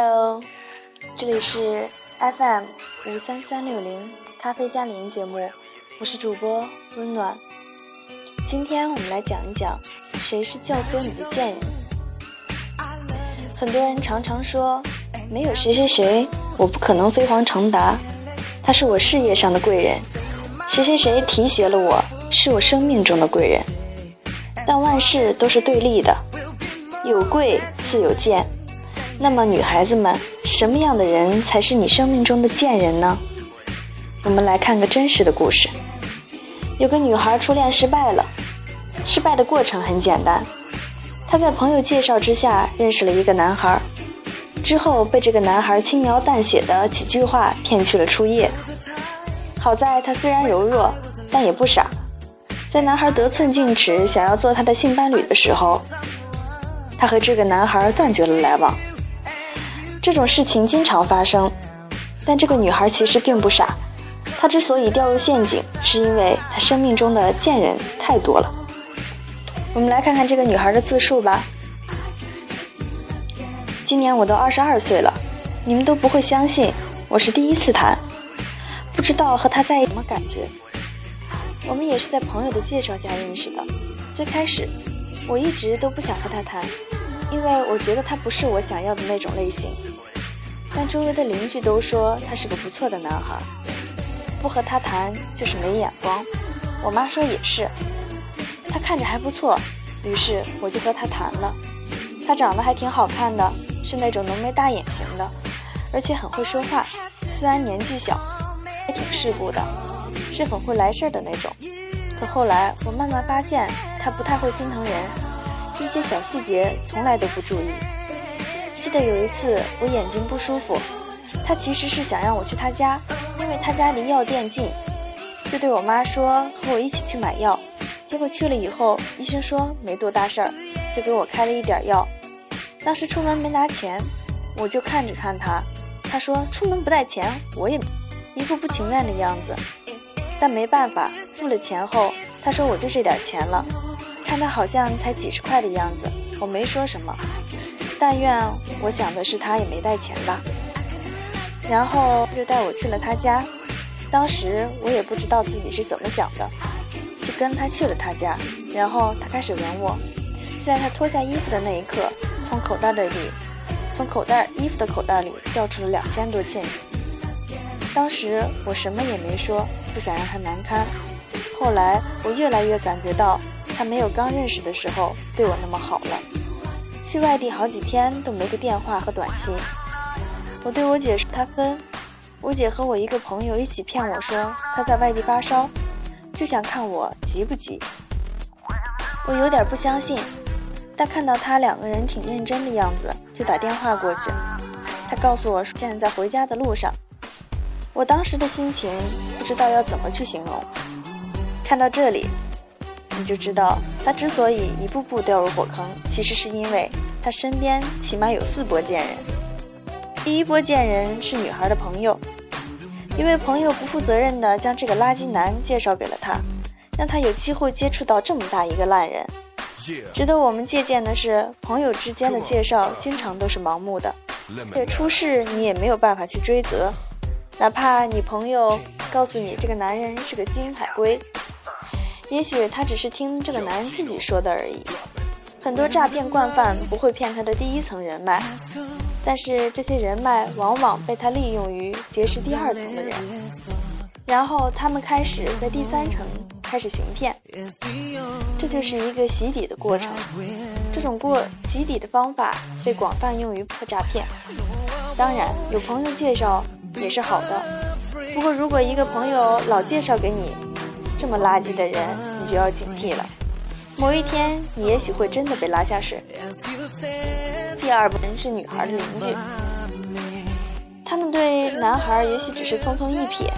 Hello，这里是 FM 五三三六零咖啡加零节目，我是主播温暖。今天我们来讲一讲谁是教唆你的贱人。很多人常常说，没有谁谁谁，我不可能飞黄腾达。他是我事业上的贵人，谁谁谁提携了我，是我生命中的贵人。但万事都是对立的，有贵自有贱。那么，女孩子们，什么样的人才是你生命中的贱人呢？我们来看个真实的故事。有个女孩初恋失败了，失败的过程很简单，她在朋友介绍之下认识了一个男孩，之后被这个男孩轻描淡写的几句话骗去了初夜。好在她虽然柔弱，但也不傻。在男孩得寸进尺，想要做他的性伴侣的时候，他和这个男孩断绝了来往。这种事情经常发生，但这个女孩其实并不傻。她之所以掉入陷阱，是因为她生命中的贱人太多了。我们来看看这个女孩的自述吧。今年我都二十二岁了，你们都不会相信，我是第一次谈，不知道和他在一起什么感觉。我们也是在朋友的介绍下认识的。最开始，我一直都不想和他谈，因为我觉得他不是我想要的那种类型。但周围的邻居都说他是个不错的男孩，不和他谈就是没眼光。我妈说也是，他看着还不错，于是我就和他谈了。他长得还挺好看的，是那种浓眉大眼型的，而且很会说话。虽然年纪小，也挺世故的。是很会来事儿的那种，可后来我慢慢发现他不太会心疼人，一些小细节从来都不注意。记得有一次我眼睛不舒服，他其实是想让我去他家，因为他家离药店近，就对我妈说和我一起去买药。结果去了以后，医生说没多大事儿，就给我开了一点药。当时出门没拿钱，我就看着看他，他说出门不带钱，我也一副不情愿的样子。但没办法，付了钱后，他说我就这点钱了，看他好像才几十块的样子，我没说什么。但愿我想的是他也没带钱吧。然后就带我去了他家，当时我也不知道自己是怎么想的，就跟他去了他家。然后他开始吻我，在他脱下衣服的那一刻，从口袋的里，从口袋衣服的口袋里掉出了两千多现金。当时我什么也没说。不想让他难堪。后来我越来越感觉到，他没有刚认识的时候对我那么好了。去外地好几天都没个电话和短信。我对我姐说他分。我姐和我一个朋友一起骗我说他在外地发烧，就想看我急不急。我有点不相信，但看到他两个人挺认真的样子，就打电话过去。他告诉我说现在在回家的路上。我当时的心情不知道要怎么去形容。看到这里，你就知道他之所以一步步掉入火坑，其实是因为他身边起码有四波贱人。第一波贱人是女孩的朋友，因为朋友不负责任的将这个垃圾男介绍给了他，让他有机会接触到这么大一个烂人。值得我们借鉴的是，朋友之间的介绍经常都是盲目的，且出事你也没有办法去追责。哪怕你朋友告诉你这个男人是个金海龟，也许他只是听这个男人自己说的而已。很多诈骗惯犯不会骗他的第一层人脉，但是这些人脉往往被他利用于结识第二层的人，然后他们开始在第三层开始行骗，这就是一个洗底的过程。这种过洗底的方法被广泛用于破诈骗。当然，有朋友介绍。也是好的，不过如果一个朋友老介绍给你这么垃圾的人，你就要警惕了。某一天，你也许会真的被拉下水。第二部分是女孩的邻居，他们对男孩也许只是匆匆一瞥，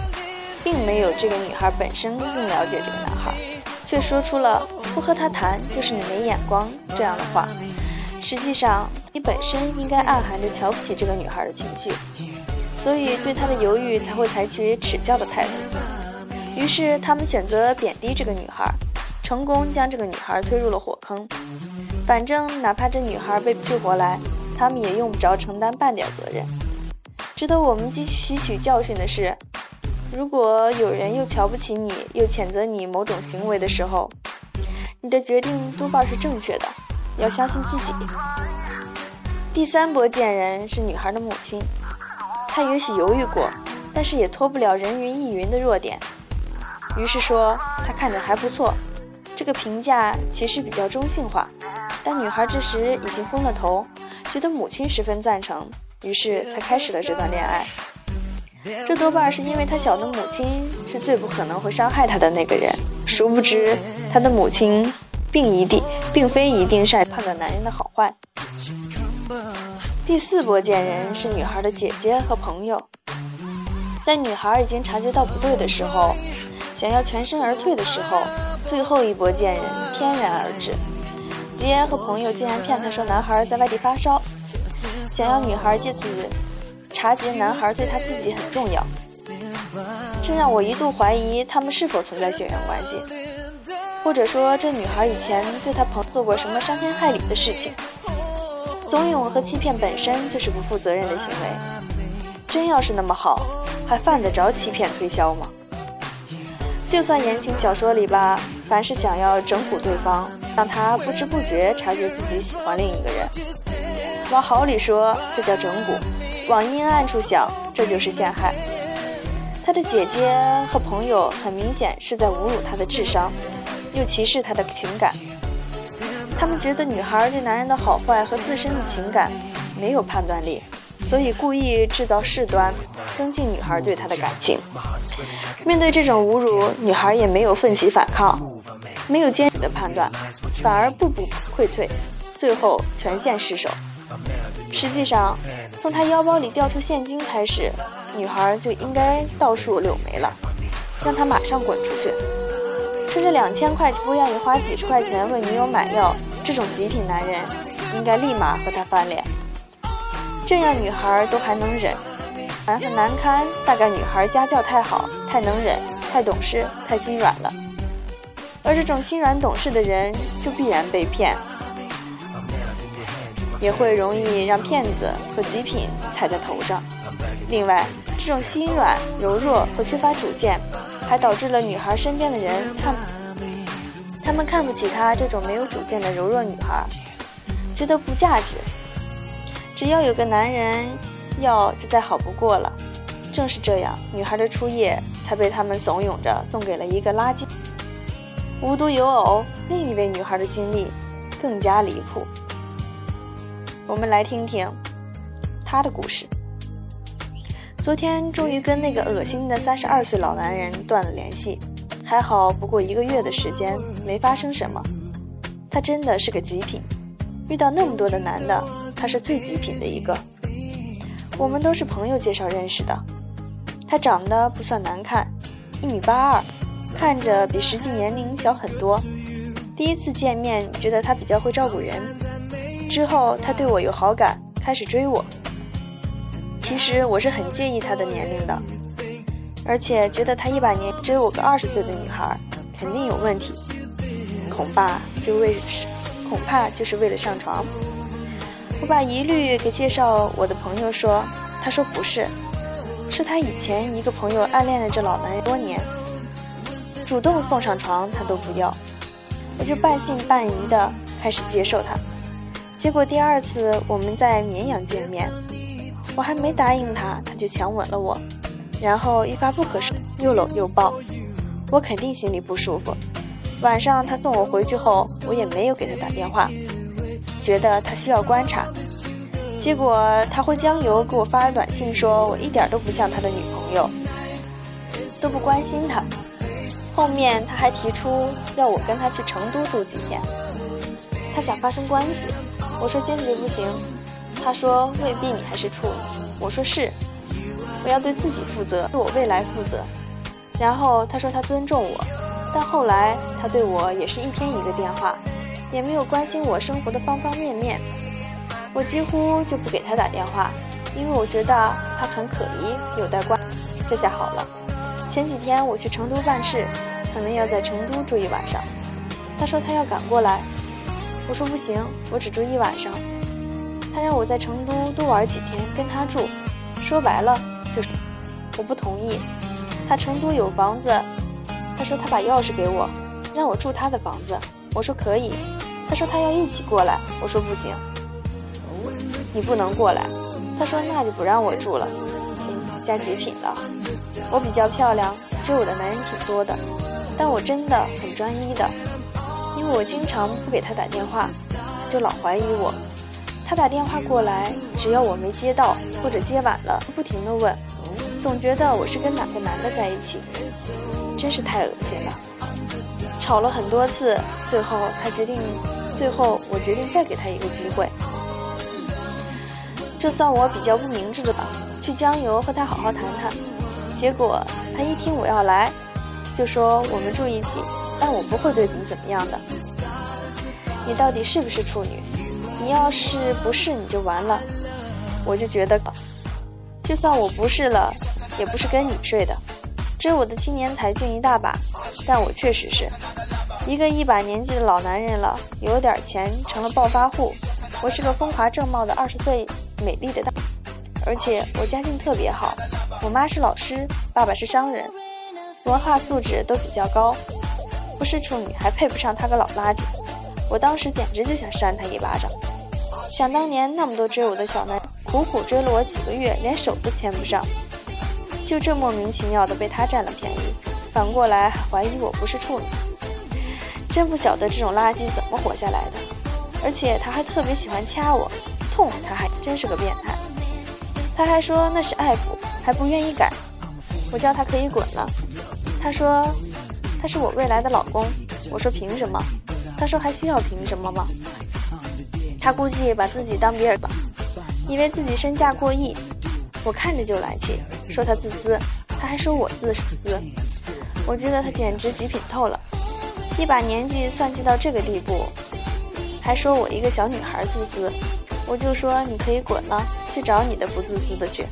并没有这个女孩本身更了解这个男孩，却说出了“不和他谈就是你没眼光”这样的话。实际上，你本身应该暗含着瞧不起这个女孩的情绪。所以，对他的犹豫才会采取耻笑的态度。于是，他们选择贬低这个女孩，成功将这个女孩推入了火坑。反正，哪怕这女孩被救活来，他们也用不着承担半点责任。值得我们汲吸取教训的是，如果有人又瞧不起你，又谴责你某种行为的时候，你的决定多半是正确的，要相信自己。第三波贱人是女孩的母亲，她也许犹豫过，但是也脱不了人云亦云的弱点，于是说她看着还不错。这个评价其实比较中性化，但女孩这时已经昏了头，觉得母亲十分赞成，于是才开始了这段恋爱。这多半是因为她晓得母亲是最不可能会伤害她的那个人，殊不知她的母亲并一定并非一定善判断男人的好坏。第四波贱人是女孩的姐姐和朋友，在女孩已经察觉到不对的时候，想要全身而退的时候。最后一波贱人翩然而至，吉安和朋友竟然骗他说男孩在外地发烧，想要女孩借此察觉男孩对他自己很重要，这让我一度怀疑他们是否存在血缘关系，或者说这女孩以前对他朋友做过什么伤天害理的事情。怂恿和欺骗本身就是不负责任的行为，真要是那么好，还犯得着欺骗推销吗？就算言情小说里吧，凡是想要整蛊对方，让他不知不觉察觉自己喜欢另一个人，往好里说这叫整蛊，往阴暗处想这就是陷害。他的姐姐和朋友很明显是在侮辱他的智商，又歧视他的情感。他们觉得女孩对男人的好坏和自身的情感没有判断力。所以故意制造事端，增进女孩对他的感情。面对这种侮辱，女孩也没有奋起反抗，没有坚定的判断，反而步步溃退，最后全线失守。实际上，从他腰包里掉出现金开始，女孩就应该倒数柳眉了，让他马上滚出去。说这两千块钱不愿意花几十块钱为女友买药，这种极品男人应该立马和他翻脸。这样女孩都还能忍，反很难堪。大概女孩家教太好，太能忍，太懂事，太心软了。而这种心软懂事的人，就必然被骗，也会容易让骗子和极品踩在头上。另外，这种心软、柔弱和缺乏主见，还导致了女孩身边的人看，他们看不起她这种没有主见的柔弱女孩，觉得不价值。只要有个男人要，就再好不过了。正是这样，女孩的初夜才被他们怂恿着送给了一个垃圾。无独有偶，另一位女孩的经历更加离谱。我们来听听她的故事。昨天终于跟那个恶心的三十二岁老男人断了联系，还好不过一个月的时间，没发生什么。他真的是个极品，遇到那么多的男的。他是最极品的一个，我们都是朋友介绍认识的。他长得不算难看，一米八二，看着比实际年龄小很多。第一次见面觉得他比较会照顾人，之后他对我有好感，开始追我。其实我是很介意他的年龄的，而且觉得他一把年追我个二十岁的女孩，肯定有问题，恐怕就为，恐怕就是为了上床。我把疑虑给介绍我的朋友说，他说不是，是他以前一个朋友暗恋了这老男人多年，主动送上床他都不要，我就半信半疑的开始接受他，结果第二次我们在绵阳见面，我还没答应他，他就强吻了我，然后一发不可收又搂又抱，我肯定心里不舒服。晚上他送我回去后，我也没有给他打电话。觉得他需要观察，结果他会将油给我发短信说，我一点都不像他的女朋友，都不关心他。后面他还提出要我跟他去成都住几天，他想发生关系，我说坚决不行。他说未必你还是处，我说是，我要对自己负责，对我未来负责。然后他说他尊重我，但后来他对我也是一天一个电话。也没有关心我生活的方方面面，我几乎就不给他打电话，因为我觉得他很可疑，有待观。这下好了，前几天我去成都办事，可能要在成都住一晚上。他说他要赶过来，我说不行，我只住一晚上。他让我在成都多玩几天，跟他住。说白了就是我不同意。他成都有房子，他说他把钥匙给我，让我住他的房子。我说可以。他说他要一起过来，我说不行，你不能过来。他说那就不让我住了。行，加极品了。我比较漂亮，追我的男人挺多的，但我真的很专一的，因为我经常不给他打电话，他就老怀疑我。他打电话过来，只要我没接到或者接晚了，不停的问，总觉得我是跟哪个男的在一起，真是太恶心了。吵了很多次，最后他决定，最后我决定再给他一个机会。这算我比较不明智的吧？去江油和他好好谈谈。结果他一听我要来，就说我们住一起，但我不会对你怎么样的。你到底是不是处女？你要是不是，你就完了。我就觉得，就算我不是了，也不是跟你睡的。追我的青年才俊一大把，但我确实是一个一把年纪的老男人了，有点钱，成了暴发户。我是个风华正茂的二十岁美丽的大，而且我家境特别好，我妈是老师，爸爸是商人，文化素质都比较高。不是处女，还配不上他个老垃圾。我当时简直就想扇他一巴掌。想当年那么多追我的小男，苦苦追了我几个月，连手都牵不上，就这莫名其妙的被他占了便宜，反过来还怀疑我不是处女，真不晓得这种垃圾怎么活下来的。而且他还特别喜欢掐我，痛他还真是个变态。他还说那是爱抚，还不愿意改。我叫他可以滚了，他说他是我未来的老公。我说凭什么？他说还需要凭什么吗？他估计把自己当比尔吧，以为自己身价过亿。我看着就来气，说他自私，他还说我自私。我觉得他简直极品透了，一把年纪算计到这个地步，还说我一个小女孩自私。我就说你可以滚了，去找你的不自私的去。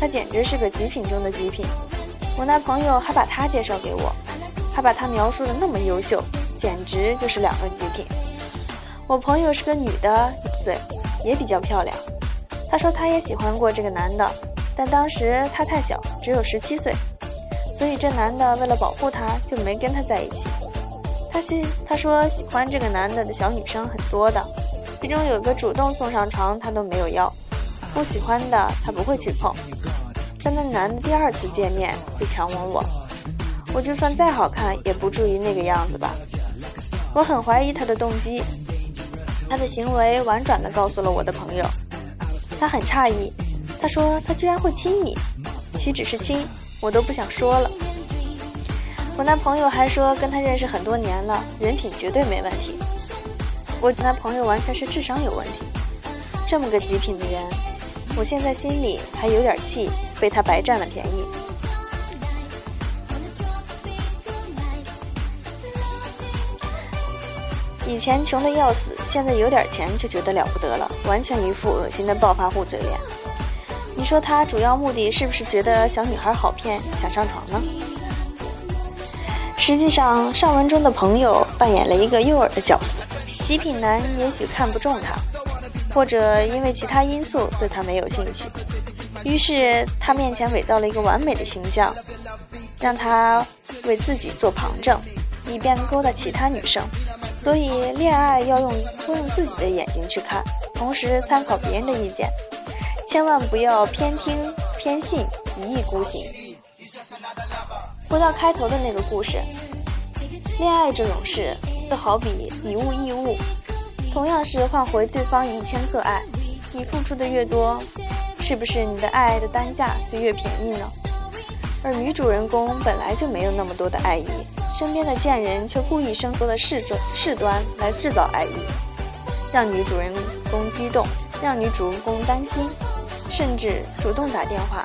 他简直是个极品中的极品。我那朋友还把他介绍给我，还把他描述的那么优秀，简直就是两个极品。我朋友是个女的，一岁，也比较漂亮。她说她也喜欢过这个男的，但当时她太小，只有十七岁，所以这男的为了保护她，就没跟她在一起。她是她说喜欢这个男的的小女生很多的，其中有个主动送上床，她都没有要；不喜欢的她不会去碰。但那男的第二次见面就强吻我，我就算再好看，也不至于那个样子吧。我很怀疑他的动机。他的行为婉转的告诉了我的朋友，他很诧异，他说他居然会亲你，岂止是亲，我都不想说了。我那朋友还说跟他认识很多年了，人品绝对没问题。我那朋友完全是智商有问题，这么个极品的人，我现在心里还有点气，被他白占了便宜。以前穷的要死，现在有点钱就觉得了不得了，完全一副恶心的暴发户嘴脸。你说他主要目的是不是觉得小女孩好骗，想上床呢？实际上，上文中的朋友扮演了一个诱饵的角色。极品男也许看不中她，或者因为其他因素对她没有兴趣，于是他面前伪造了一个完美的形象，让她为自己做旁证，以便勾搭其他女生。所以，恋爱要用多用自己的眼睛去看，同时参考别人的意见，千万不要偏听偏信，一意孤行。回到开头的那个故事，恋爱这种事就好比以物易物，同样是换回对方一千个爱，你付出的越多，是不是你的爱的单价就越便宜呢？而女主人公本来就没有那么多的爱意。身边的贱人却故意生出了事端事端来制造爱意，让女主人公激动，让女主人公担心，甚至主动打电话。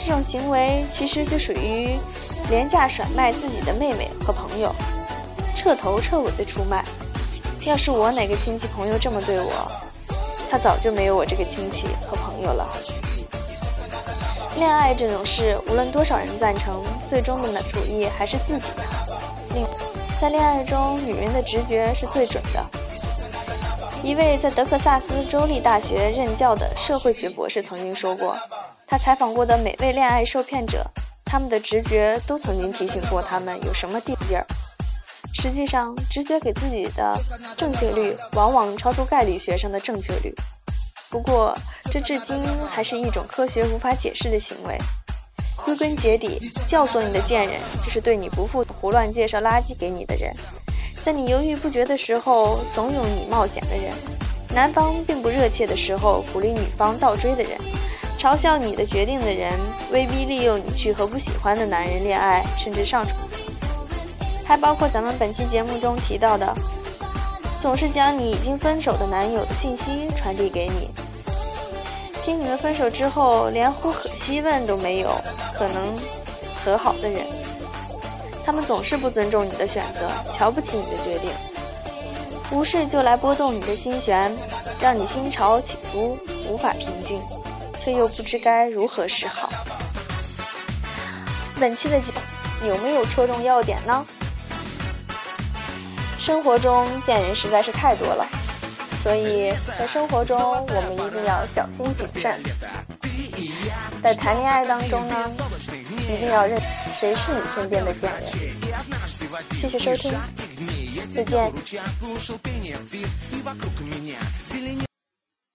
这种行为其实就属于廉价甩卖自己的妹妹和朋友，彻头彻尾的出卖。要是我哪个亲戚朋友这么对我，他早就没有我这个亲戚和朋友了。恋爱这种事，无论多少人赞成，最终的主意还是自己的。另，在恋爱中，女人的直觉是最准的。一位在德克萨斯州立大学任教的社会学博士曾经说过，他采访过的每位恋爱受骗者，他们的直觉都曾经提醒过他们有什么地劲儿。实际上，直觉给自己的正确率往往超出概率学上的正确率。不过，这至今还是一种科学无法解释的行为。归根结底，教唆你的贱人就是对你不负、胡乱介绍垃圾给你的人。在你犹豫不决的时候，怂恿你冒险的人；男方并不热切的时候，鼓励女方倒追的人；嘲笑你的决定的人，威逼利诱你去和不喜欢的男人恋爱，甚至上床。还包括咱们本期节目中提到的，总是将你已经分手的男友的信息传递给你，听你们分手之后连呼可惜问都没有，可能和好的人。他们总是不尊重你的选择，瞧不起你的决定，无事就来拨动你的心弦，让你心潮起伏，无法平静，却又不知该如何是好。本期的节目有没有戳中要点呢？生活中贱人实在是太多了，所以在生活中我们一定要小心谨慎。在谈恋爱当中呢，一定要认谁是你身边的贱人。谢谢收听，再见。